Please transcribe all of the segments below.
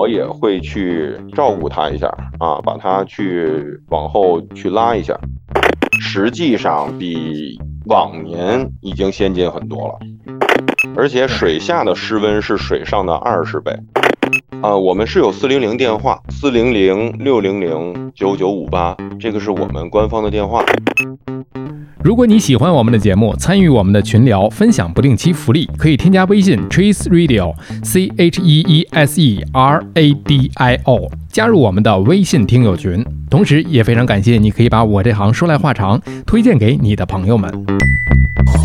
我也会去照顾他一下啊，把他去往后去拉一下。实际上比往年已经先进很多了，而且水下的室温是水上的二十倍。啊，我们是有四零零电话，四零零六零零九九五八，这个是我们官方的电话。如果你喜欢我们的节目，参与我们的群聊，分享不定期福利，可以添加微信 Cheese Radio，C H E E S E R A D I O，加入我们的微信听友群。同时，也非常感谢你可以把我这行说来话长推荐给你的朋友们。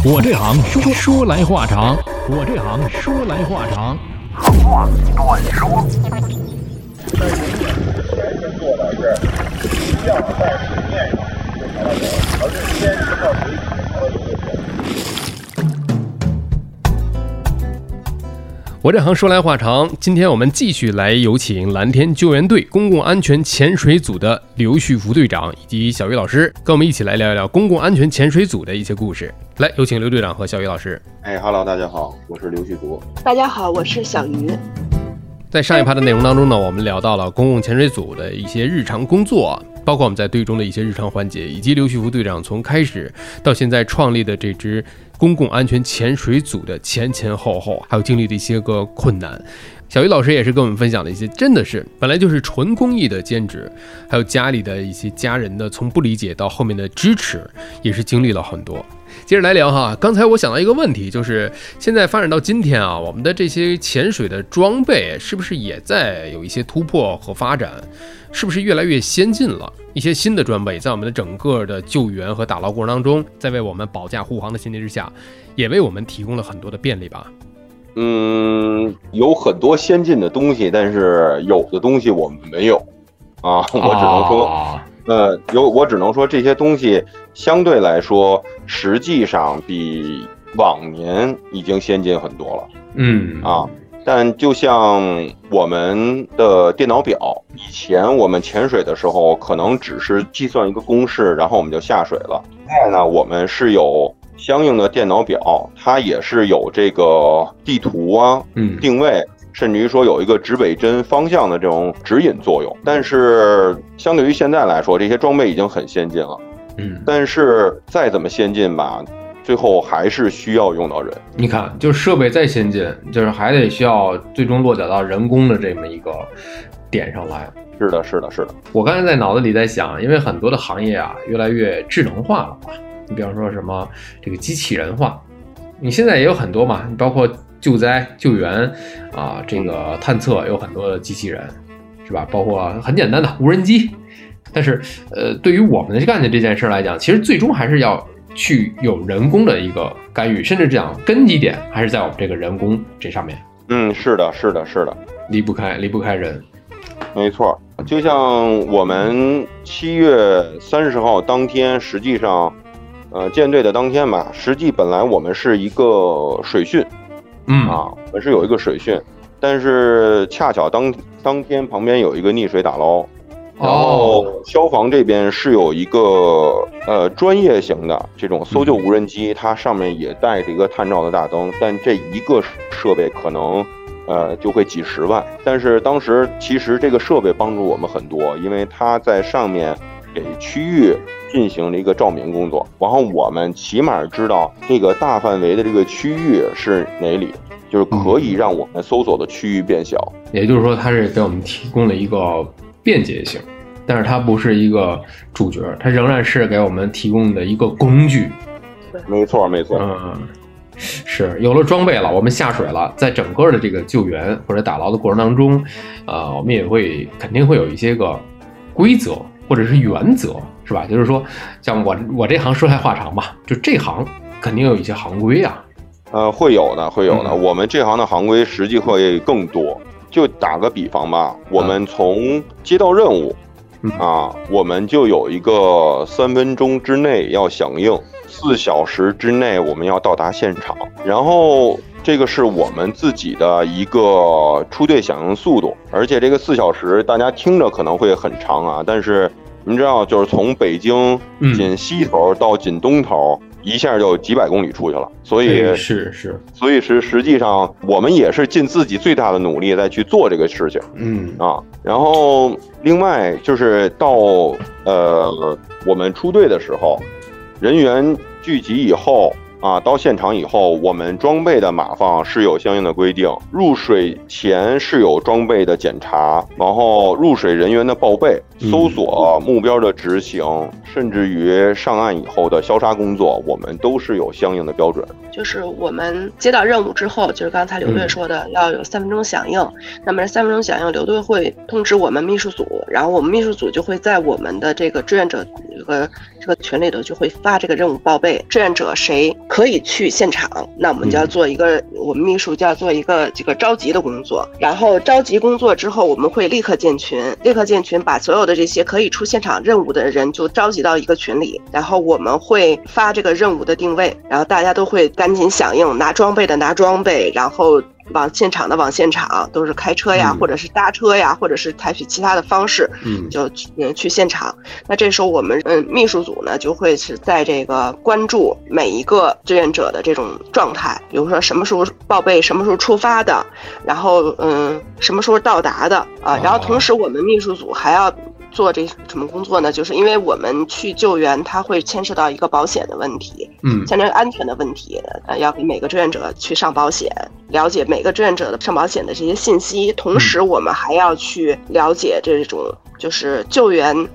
我这行说说来话长，我这行说来话长。话短说。在前先做的是一样在水面上。而是先是靠水底，然后就我这行说来话长，今天我们继续来有请蓝天救援队公共安全潜水组的刘旭福队长以及小鱼老师，跟我们一起来聊一聊公共安全潜水组的一些故事。来，有请刘队长和小鱼老师。哎哈喽，大家好，我是刘旭福。大家好，我是小鱼。在上一趴的内容当中呢，我们聊到了公共潜水组的一些日常工作，包括我们在队中的一些日常环节，以及刘旭福队长从开始到现在创立的这支公共安全潜水组的前前后后，还有经历的一些个困难。小鱼老师也是跟我们分享了一些，真的是本来就是纯公益的兼职，还有家里的一些家人的从不理解到后面的支持，也是经历了很多。接着来聊哈，刚才我想到一个问题，就是现在发展到今天啊，我们的这些潜水的装备是不是也在有一些突破和发展？是不是越来越先进了？一些新的装备在我们的整个的救援和打捞过程当中，在为我们保驾护航的前提之下，也为我们提供了很多的便利吧？嗯，有很多先进的东西，但是有的东西我们没有啊，我只能说。呃，有我只能说这些东西相对来说，实际上比往年已经先进很多了。嗯啊，但就像我们的电脑表，以前我们潜水的时候可能只是计算一个公式，然后我们就下水了。现在呢，我们是有相应的电脑表，它也是有这个地图啊，嗯，定位。甚至于说有一个指北针方向的这种指引作用，但是相对于现在来说，这些装备已经很先进了。嗯，但是再怎么先进吧，最后还是需要用到人。你看，就是设备再先进，就是还得需要最终落脚到人工的这么一个点上来。是的，是的，是的。我刚才在脑子里在想，因为很多的行业啊，越来越智能化了嘛。你比方说什么这个机器人化，你现在也有很多嘛，你包括。救灾救援啊，这个探测有很多的机器人，是吧？包括很简单的无人机。但是，呃，对于我们干的这件事来讲，其实最终还是要去有人工的一个干预，甚至讲根基点还是在我们这个人工这上面。嗯，是的，是的，是的，离不开离不开人。没错，就像我们七月三十号当天，实际上，呃，舰队的当天吧，实际本来我们是一个水训。嗯。啊，我们是有一个水训，但是恰巧当当天旁边有一个溺水打捞，然后消防这边是有一个呃专业型的这种搜救无人机，它上面也带着一个探照的大灯，但这一个设备可能呃就会几十万，但是当时其实这个设备帮助我们很多，因为它在上面给区域进行了一个照明工作，然后我们起码知道这个大范围的这个区域是哪里。就是可以让我们搜索的区域变小，也就是说，它是给我们提供了一个便捷性，但是它不是一个主角，它仍然是给我们提供的一个工具。没错，没错。嗯，是有了装备了，我们下水了，在整个的这个救援或者打捞的过程当中，呃，我们也会肯定会有一些个规则或者是原则，是吧？就是说，像我我这行说来话长吧，就这行肯定有一些行规啊。呃，会有的，会有的。我们这行的行规实际会更多。就打个比方吧，我们从接到任务，啊，我们就有一个三分钟之内要响应，四小时之内我们要到达现场。然后这个是我们自己的一个出队响应速度，而且这个四小时大家听着可能会很长啊，但是您知道，就是从北京紧西头到紧东头。一下就几百公里出去了。所以是是，所以是实际上我们也是尽自己最大的努力在去做这个事情。嗯啊，然后另外就是到呃我们出队的时候，人员聚集以后。啊，到现场以后，我们装备的码放是有相应的规定，入水前是有装备的检查，然后入水人员的报备、搜索目标的执行，甚至于上岸以后的消杀工作，我们都是有相应的标准。就是我们接到任务之后，就是刚才刘队说的，要有三分钟响应。那么三分钟响应，刘队会通知我们秘书组，然后我们秘书组就会在我们的这个志愿者这个这个群里头就会发这个任务报备，志愿者谁。可以去现场，那我们就要做一个，我们秘书就要做一个这个召集的工作。然后召集工作之后，我们会立刻建群，立刻建群，把所有的这些可以出现场任务的人就召集到一个群里。然后我们会发这个任务的定位，然后大家都会赶紧响应，拿装备的拿装备，然后。往现场的往现场，都是开车呀，或者是搭车呀，或者是采取其他的方式，嗯，就嗯去现场。那这时候我们嗯秘书组呢就会是在这个关注每一个志愿者的这种状态，比如说什么时候报备，什么时候出发的，然后嗯什么时候到达的啊，然后同时我们秘书组还要。做这什么工作呢？就是因为我们去救援，它会牵涉到一个保险的问题，嗯，相当于安全的问题，呃，要给每个志愿者去上保险，了解每个志愿者的上保险的这些信息，同时我们还要去了解这种就是救援。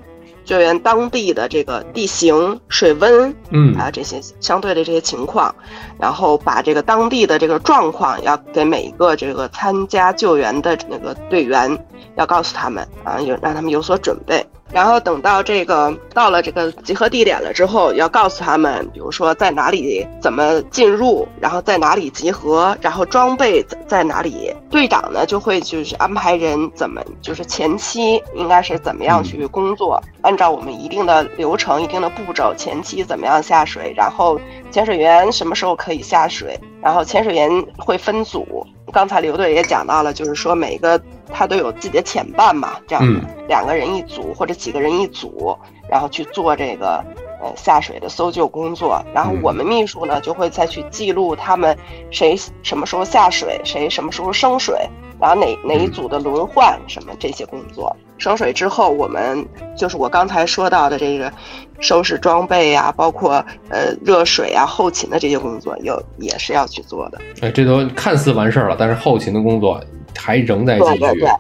救援当地的这个地形、水温，嗯啊这些相对的这些情况，然后把这个当地的这个状况要给每一个这个参加救援的那个队员要告诉他们啊，有让他们有所准备。然后等到这个到了这个集合地点了之后，要告诉他们，比如说在哪里怎么进入，然后在哪里集合，然后装备在哪里。队长呢就会就是安排人怎么就是前期应该是怎么样去工作，按照我们一定的流程、一定的步骤，前期怎么样下水，然后潜水员什么时候可以下水，然后潜水员会分组。刚才刘队也讲到了，就是说每个他都有自己的潜伴嘛，这样两个人一组或者几个人一组，然后去做这个呃下水的搜救工作。然后我们秘书呢就会再去记录他们谁什么时候下水，谁什么时候升水，然后哪哪一组的轮换什么这些工作。升水之后，我们就是我刚才说到的这个收拾装备呀，包括呃热水啊、后勤的这些工作，有也是要去做的。哎，这都看似完事儿了，但是后勤的工作还仍在继续。对对对。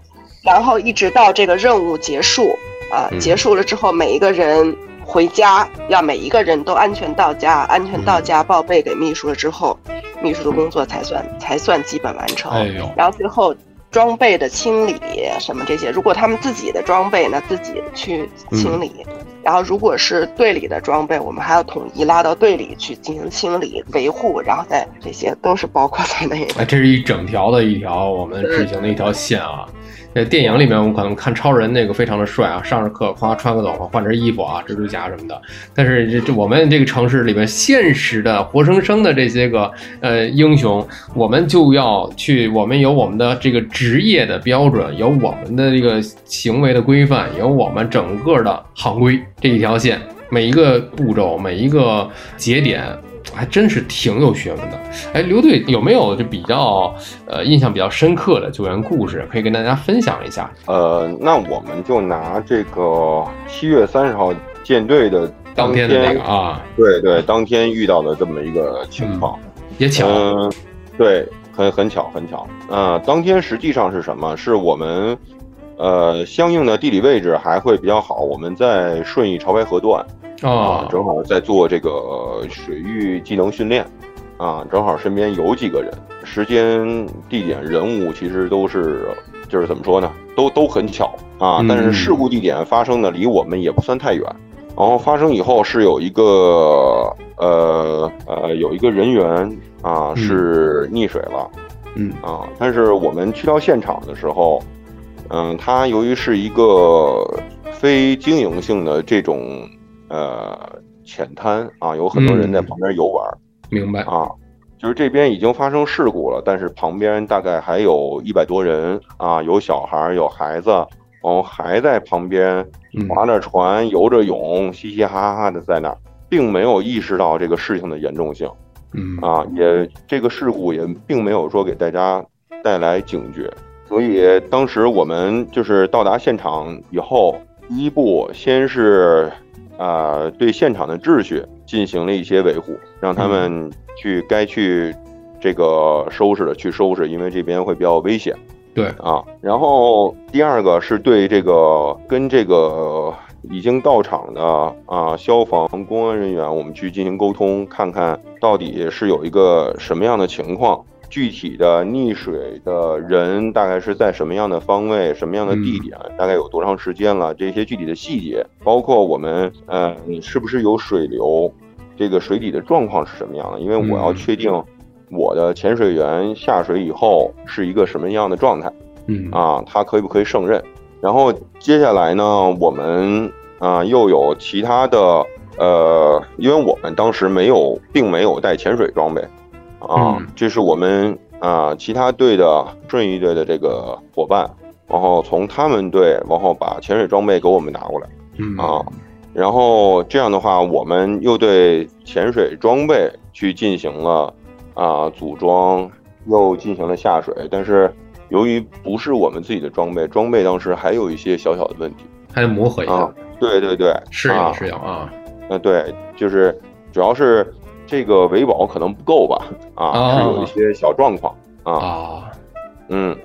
然后一直到这个任务结束啊，结束了之后，每一个人回家，要每一个人都安全到家，安全到家报备给秘书了之后，秘书的工作才算才算基本完成。哎呦。然后最后。装备的清理什么这些，如果他们自己的装备，呢自己去清理；然后如果是队里的装备，我们还要统一拉到队里去进行清理维护，然后再这些都是包括在内的。这是一整条的一条我们执行的一条线啊。在电影里面，我们可能看超人那个非常的帅啊，上着课夸穿个斗篷，换身衣服啊，蜘蛛侠什么的。但是这这我们这个城市里面现实的活生生的这些个呃英雄，我们就要去，我们有我们的这个职业的标准，有我们的这个行为的规范，有我们整个的行规这一条线，每一个步骤，每一个节点。还真是挺有学问的。哎，刘队有没有就比较呃印象比较深刻的救援故事，可以跟大家分享一下？呃，那我们就拿这个七月三十号舰队的当天的那个啊，对对，当天遇到的这么一个情况，也巧，对，很很巧很巧。呃，当天实际上是什么？是我们呃相应的地理位置还会比较好，我们在顺义潮白河段。啊，正好在做这个水域技能训练，啊，正好身边有几个人，时间、地点、人物其实都是，就是怎么说呢，都都很巧啊。但是事故地点发生的离我们也不算太远，然后发生以后是有一个呃呃有一个人员啊是溺水了，嗯啊，但是我们去到现场的时候，嗯，它由于是一个非经营性的这种。呃，浅滩啊，有很多人在旁边游玩。明白啊，就是这边已经发生事故了，但是旁边大概还有一百多人啊，有小孩，有孩子，然后还在旁边划着船、游着泳，嘻嘻哈哈的在那儿并没有意识到这个事情的严重性嗯啊，也这个事故也并没有说给大家带来警觉，所以当时我们就是到达现场以后，第一步先是啊、对现场的秩序进行了一些维护，让他们去该去这个收拾的去收拾，因为这边会比较危险。对啊，然后第二个是对这个跟这个已经到场的啊消防公安人员，我们去进行沟通，看看到底是有一个什么样的情况，具体的溺水的人大概是在什么样的方位、什么样的地点，大概有多长时间了，这些具体的细节，包括我们呃你是不是有水流，这个水底的状况是什么样的，因为我要嗯确定。我的潜水员下水以后是一个什么样的状态嗯啊？他可以不可以胜任？然后接下来呢，我们啊又有其他的呃，因为我们当时没有，并没有带潜水装备啊嗯，这是我们啊其他队的顺义队的这个伙伴，然后从他们队然后把潜水装备给我们拿过来。嗯啊，然后这样的话，我们又对潜水装备去进行了啊组装，又进行了下水。但是由于不是我们自己的装备，装备当时还有一些小小的问题还得磨合一下啊，。对对对，适啊应适应啊呃，对，就是主要是这个维保可能不够吧，啊，是有一些小状况啊，啊。嗯，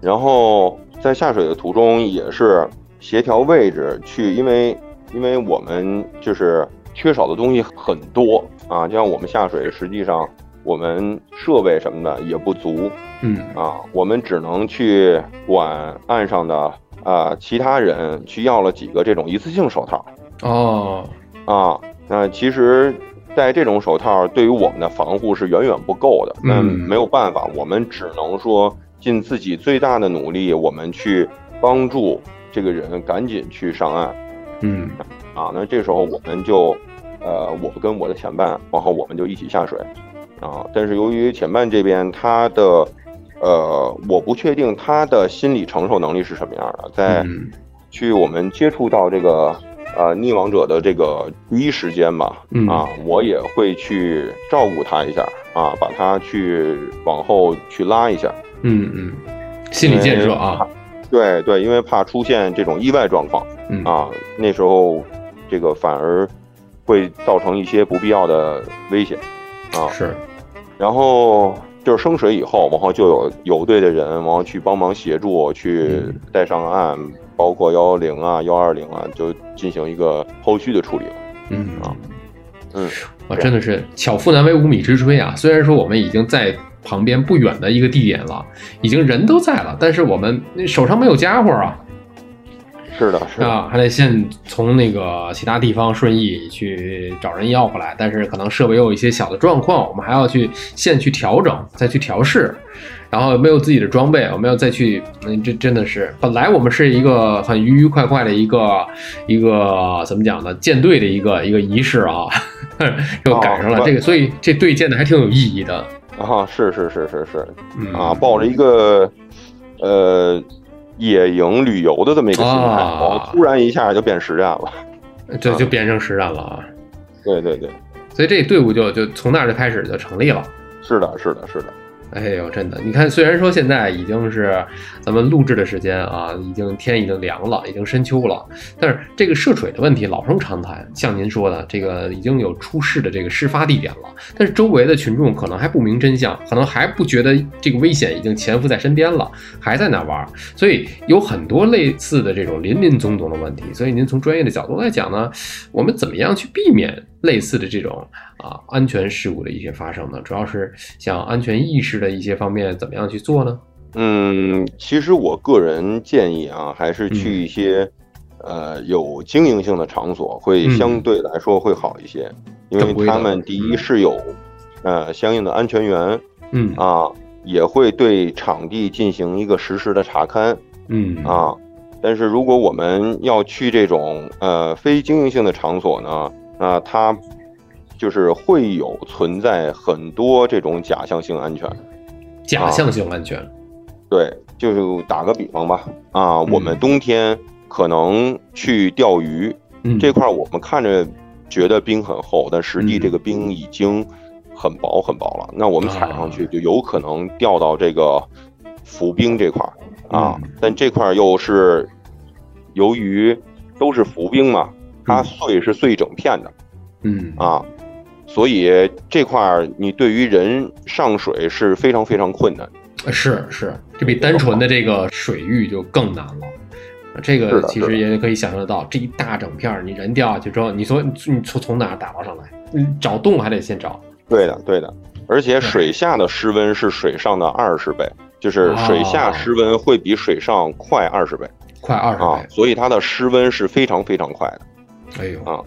然后在下水的途中也是协调位置去，因为因为我们就是缺少的东西很多啊，就像我们下水，实际上我们设备什么的也不足嗯。啊，我们只能去管岸上的啊其他人去要了几个这种一次性手套。哦。啊，那其实。戴这种手套对于我们的防护是远远不够的，那嗯。没有办法，我们只能说尽自己最大的努力，我们去帮助这个人赶紧去上岸嗯。啊。那这时候我们就，呃，我跟我的前伴，然后我们就一起下水。啊。但是由于前伴这边他的，呃，我不确定他的心理承受能力是什么样的，在嗯。去我们接触到这个呃溺亡者的这个第一时间吧，嗯啊，我也会去照顾他一下啊，把他去往后去拉一下。嗯嗯，心理建设啊，对对，因为怕出现这种意外状况嗯啊，那时候这个反而会造成一些不必要的危险啊。是然后就是升水以后，然后就有有队的人，然后去帮忙协助去嗯带上岸，包括幺幺零啊、幺二零啊，就进行一个后续的处理了。嗯啊嗯，我，真的是巧妇难为无米之炊啊！虽然说我们已经在旁边不远的一个地点了，已经人都在了，但是我们手上没有家伙啊，是的，是的，啊，还得先从那个其他地方顺义去找人要回来，但是可能设备又有一些小的状况，我们还要去现去调整，再去调试，然后没有自己的装备，我们要再去，嗯，这真的是本来我们是一个很愉愉快快的一个一个怎么讲呢，舰队的一个一个仪式啊，又赶上了哦这个，所以这队建的还挺有意义的，啊，是是是是是。嗯。啊，抱着一个呃野营旅游的这么一个心态，啊然后突然一下就变实战了。这就变成实战了啊，对对对，所以这队伍就就从那儿就开始就成立了。是的，是的，是的。哎呦，真的，你看，虽然说现在已经是咱们录制的时间啊，已经天已经凉了，已经深秋了，但是这个涉水的问题老生常谈。像您说的，这个已经有出事的这个事发地点了，但是周围的群众可能还不明真相，可能还不觉得这个危险已经潜伏在身边了，还在那玩，所以有很多类似的这种林林总总的问题。所以您从专业的角度来讲呢，我们怎么样去避免类似的这种啊安全事故的一些发生呢？主要是像安全意识的一些方面，怎么样去做呢？嗯，其实我个人建议啊，还是去一些、呃有经营性的场所，会嗯相对来说会好一些，因为他们第一嗯是有呃相应的安全员嗯啊，也会对场地进行一个实时的查勘嗯啊。但是如果我们要去这种呃非经营性的场所呢，那它就是会有存在很多这种假象性安全。假象性安全，对，就是打个比方吧，啊，嗯。我们冬天可能去钓鱼嗯。这块，儿，我们看着觉得冰很厚，但实际嗯这个冰已经很薄很薄了。那我们踩上去啊。就有可能掉到这个浮冰这块儿。啊嗯，但这块儿又是由于都是浮冰嘛，它嗯。碎是碎整片的。嗯。啊，所以这块儿你对于人上水是非常非常困难。是是，这比单纯的这个水域就更难了。这个其实也可以想象得到，这一大整片儿，你人掉下去之后，你说你你从从哪儿打捞上来？你找洞还得先找。对的，对的，而且水下的湿温是水上的二十倍，就是水下湿温会比水上快二十倍快二十啊倍，，所以它的湿温是非常非常快的。哎呦啊，看，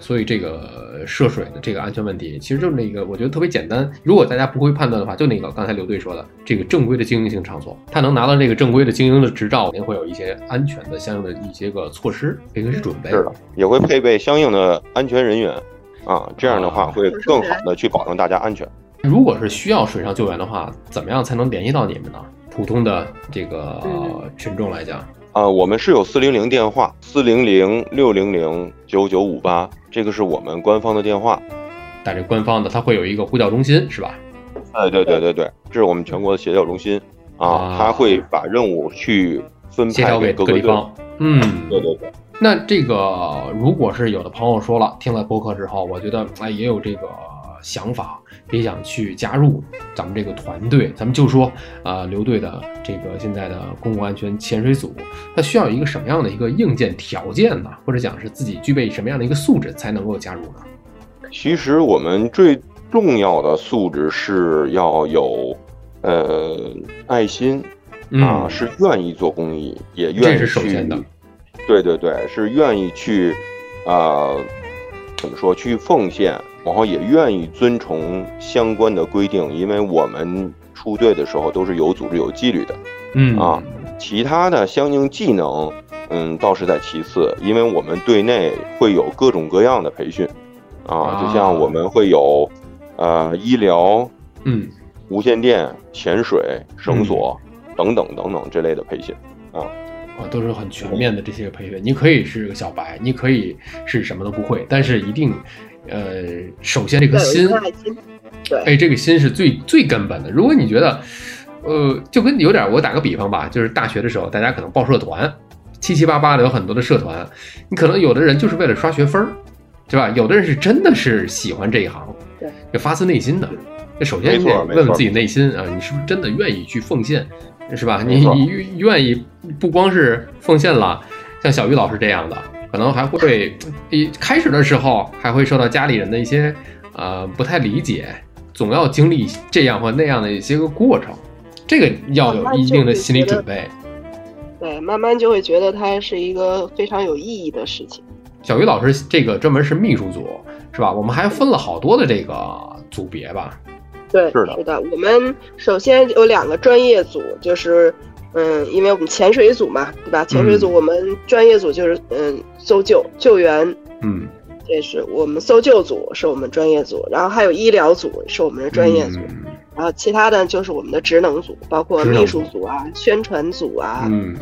所以这个涉水的这个安全问题，其实就是那个，我觉得特别简单。如果大家不会判断的话，就那个刚才刘队说的，这个正规的经营性场所，他能拿到这个正规的经营的执照，肯定会有一些安全的相应的一些个措施，这个是准备。是的，也会配备相应的安全人员啊，这样的话啊会更好的去保证大家安全。如果是需要水上救援的话，怎么样才能联系到你们呢？普通的这个嗯群众来讲，啊，我们是有四零零电话，四零零六零零九九五八，这个是我们官方的电话。打这官方的，它会有一个呼叫中心，是吧？哎，对对对对，这是我们全国的协调中心啊啊，他会把任务去分派给各个地方。嗯，对对对，那这个如果是有的朋友说了，听了播客之后，我觉得哎也有这个想法，也想去加入咱们这个团队，咱们就说啊、刘队的这个现在的公共安全潜水组，它需要一个什么样的一个硬件条件呢？或者讲是自己具备什么样的一个素质才能够加入呢？其实我们最重要的素质是要有呃爱心啊，嗯，是愿意做公益，也愿意这是首去先的。对对对，是愿意去啊、怎么说去奉献，然后也愿意遵从相关的规定，因为我们出队的时候都是有组织有纪律的。嗯啊其他的相应技能，嗯，倒是在其次，因为我们队内会有各种各样的培训，啊，啊就像我们会有，呃，医疗、嗯无线电、潜水、绳索等等等等这类的培训。啊啊，都是很全面的这些培训。你可以是个小白，你可以是什么都不会，但是一定，呃，首先这颗要有一心。对，哎，这个心是最最根本的。如果你觉得，呃，就跟有点，我打个比方吧，就是大学的时候，大家可能报社团，七七八八的有很多的社团，你可能有的人就是为了刷学分儿，对吧？有的人是真的是喜欢这一行，对，就发自内心的。那首先你得问问自己内心啊，你是不是真的愿意去奉献，是吧？你你愿意不光是奉献了，像小鱼老师这样的，可能还会一开始的时候还会受到家里人的一些呃不太理解，总要经历这样或那样的一些个过程，这个要有一定的心理准备。对，慢慢就会觉得它是一个非常有意义的事情。小鱼老师这个专门是秘书组是吧？我们还分了好多的这个组别吧？对，是的我们首先有两个专业组，就是嗯，因为我们潜水组嘛，对吧？潜水组我们专业组就是嗯搜救救援，嗯，这是我们搜救组是我们专业组，然后还有医疗组是我们的专业组，嗯。然后其他的就是我们的职能组，包括秘书组啊、宣传组啊，嗯。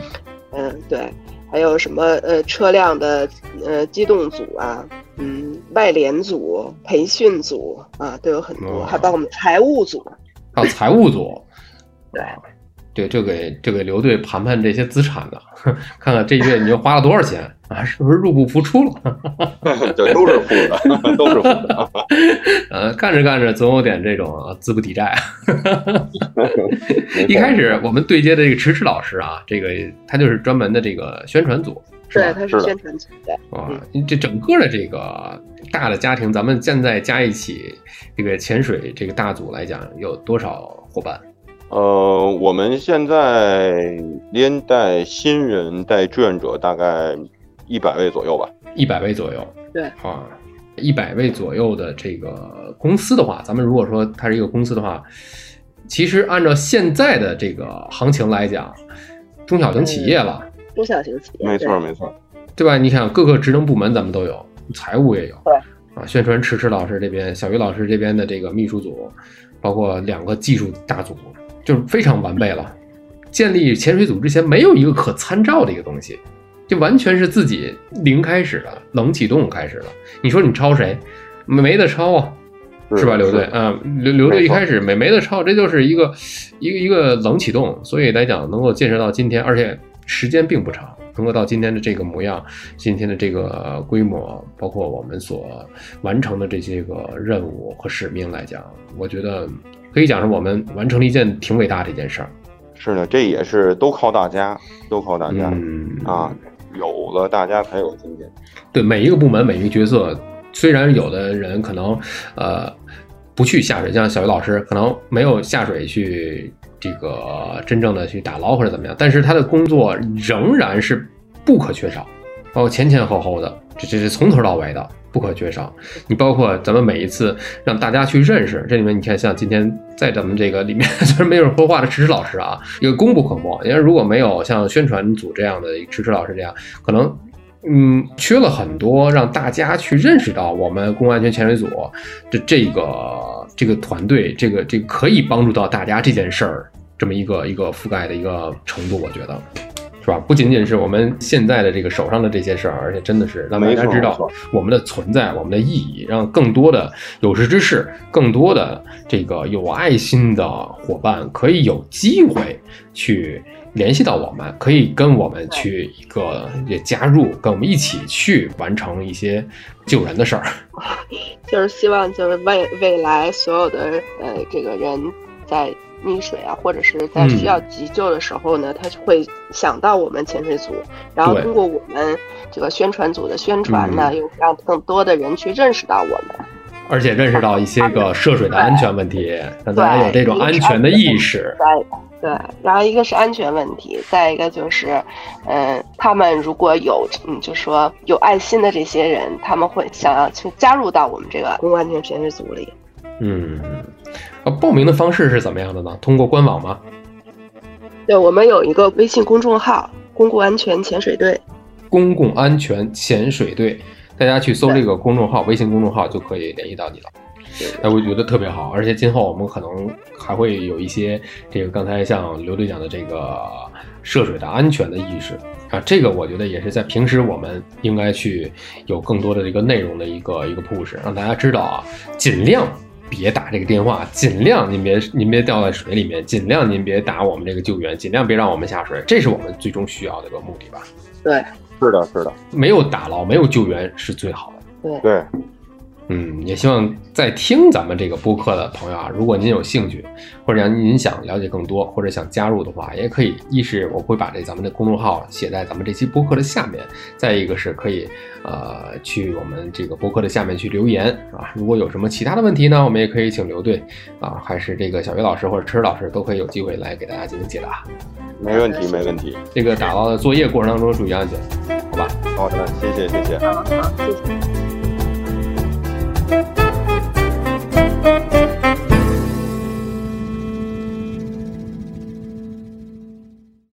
嗯，对，还有什么呃车辆的呃机动组啊，嗯，外联组、培训组啊，都有很多，哦还包括我们财务组。还有财务组，对。啊对，就给就给刘队盘盘这些资产的，看看这月你又花了多少钱啊？是不是入不敷出了？对都是负的，都是负的。呃，干着干着总有点这种啊资不抵债。一开始我们对接的这个迟迟老师啊，这个他就是专门的这个宣传组，是对，吧？它是的是宣传组的。啊，这整个的这个大的家庭，咱们现在加一起这个潜水这个大组来讲，有多少伙伴？呃，我们现在连带新人带志愿者大概一百位左右吧。一百位左右。对啊，一百位左右的这个公司的话，咱们如果说它是一个公司的话，其实按照现在的这个行情来讲，中小型企业了，中小型企业，没错，对没错。对吧？你想各个职能部门咱们都有，财务也有，对啊，宣传迟迟老师这边，小鱼老师这边的这个秘书组，包括两个技术大组，就是非常完备了。建立潜水组之前，没有一个可参照的一个东西，就完全是自己零开始的，冷启动开始了。你说你抄谁？没没得抄啊，是吧？刘队，嗯，刘刘队一开始没没得抄，这就是一个一个一个冷启动，所以来讲能够建设到今天，而且时间并不长，能够到今天的这个模样，今天的这个规模，包括我们所完成的这些个任务和使命来讲，我觉得可以讲是我们完成了一件挺伟大的一件事儿。是的，这也是都靠大家，都靠大家嗯啊，有了大家才有今天。对每一个部门每一个角色，虽然有的人可能呃不去下水，像小鱼老师可能没有下水去这个真正的去打捞或者怎么样，但是他的工作仍然是不可缺少，包括前前后后的，这这是从头到尾的不可缺少。你包括咱们每一次让大家去认识，这里面你看像今天在咱们这个里面虽然 没有人说话的迟迟老师啊，也功不可没。因为如果没有像宣传组这样的迟迟老师这样，可能。嗯，缺了很多，让大家去认识到我们公共安全潜水组的这个这个团队，这个这个可以帮助到大家这件事儿，这么一个一个覆盖的一个程度，我觉得是吧？不仅仅是我们现在的这个手上的这些事儿，而且真的是让大家知道我们的存在，我们的意义，让更多的有识之士，更多的这个有爱心的伙伴可以有机会去。联系到我们，可以跟我们去一个也加入，跟我们一起去完成一些救人的事儿。就是希望，就是未未来所有的呃这个人在溺水啊，或者是在需要急救的时候呢，他会想到我们潜水组，然后通过我们这个宣传组的宣传呢，又让更多的人去认识到我们，而且认识到一些个涉水的安全问题，让大家有这种安全的意识。对，然后一个是安全问题，再一个就是，嗯，他们如果有，嗯，就说有爱心的这些人，他们会想要去加入到我们这个公共安全潜水组里。嗯，呃，报名的方式是怎么样的呢？通过官网吗？对，我们有一个微信公众号“公共安全潜水队”。公共安全潜水队，大家去搜这个公众号，微信公众号就可以联系到你了。哎，我觉得特别好，而且今后我们可能还会有一些这个刚才像刘队讲的这个涉水的安全的意识啊，这个我觉得也是在平时我们应该去有更多的这个内容的一个一个 push，让大家知道啊，尽量别打这个电话，尽量您别您别掉在水里面，尽量您别打我们这个救援，尽量别让我们下水，这是我们最终需要的一个目的吧？对，是的，是的，没有打捞，没有救援是最好的。对对。嗯，也希望在听咱们这个播客的朋友啊，如果您有兴趣，或者您想了解更多，或者想加入的话，也可以。一是我会把这咱们的公众号写在咱们这期播客的下面，再一个是可以呃去我们这个播客的下面去留言啊。如果有什么其他的问题呢，我们也可以请刘队啊，还是这个小鱼老师或者池老师都可以有机会来给大家进行解答。没问题，没问题。这个打捞的作业过程当中注意安全，好吧？好的，谢谢，谢谢。好，好，谢谢。Thank you.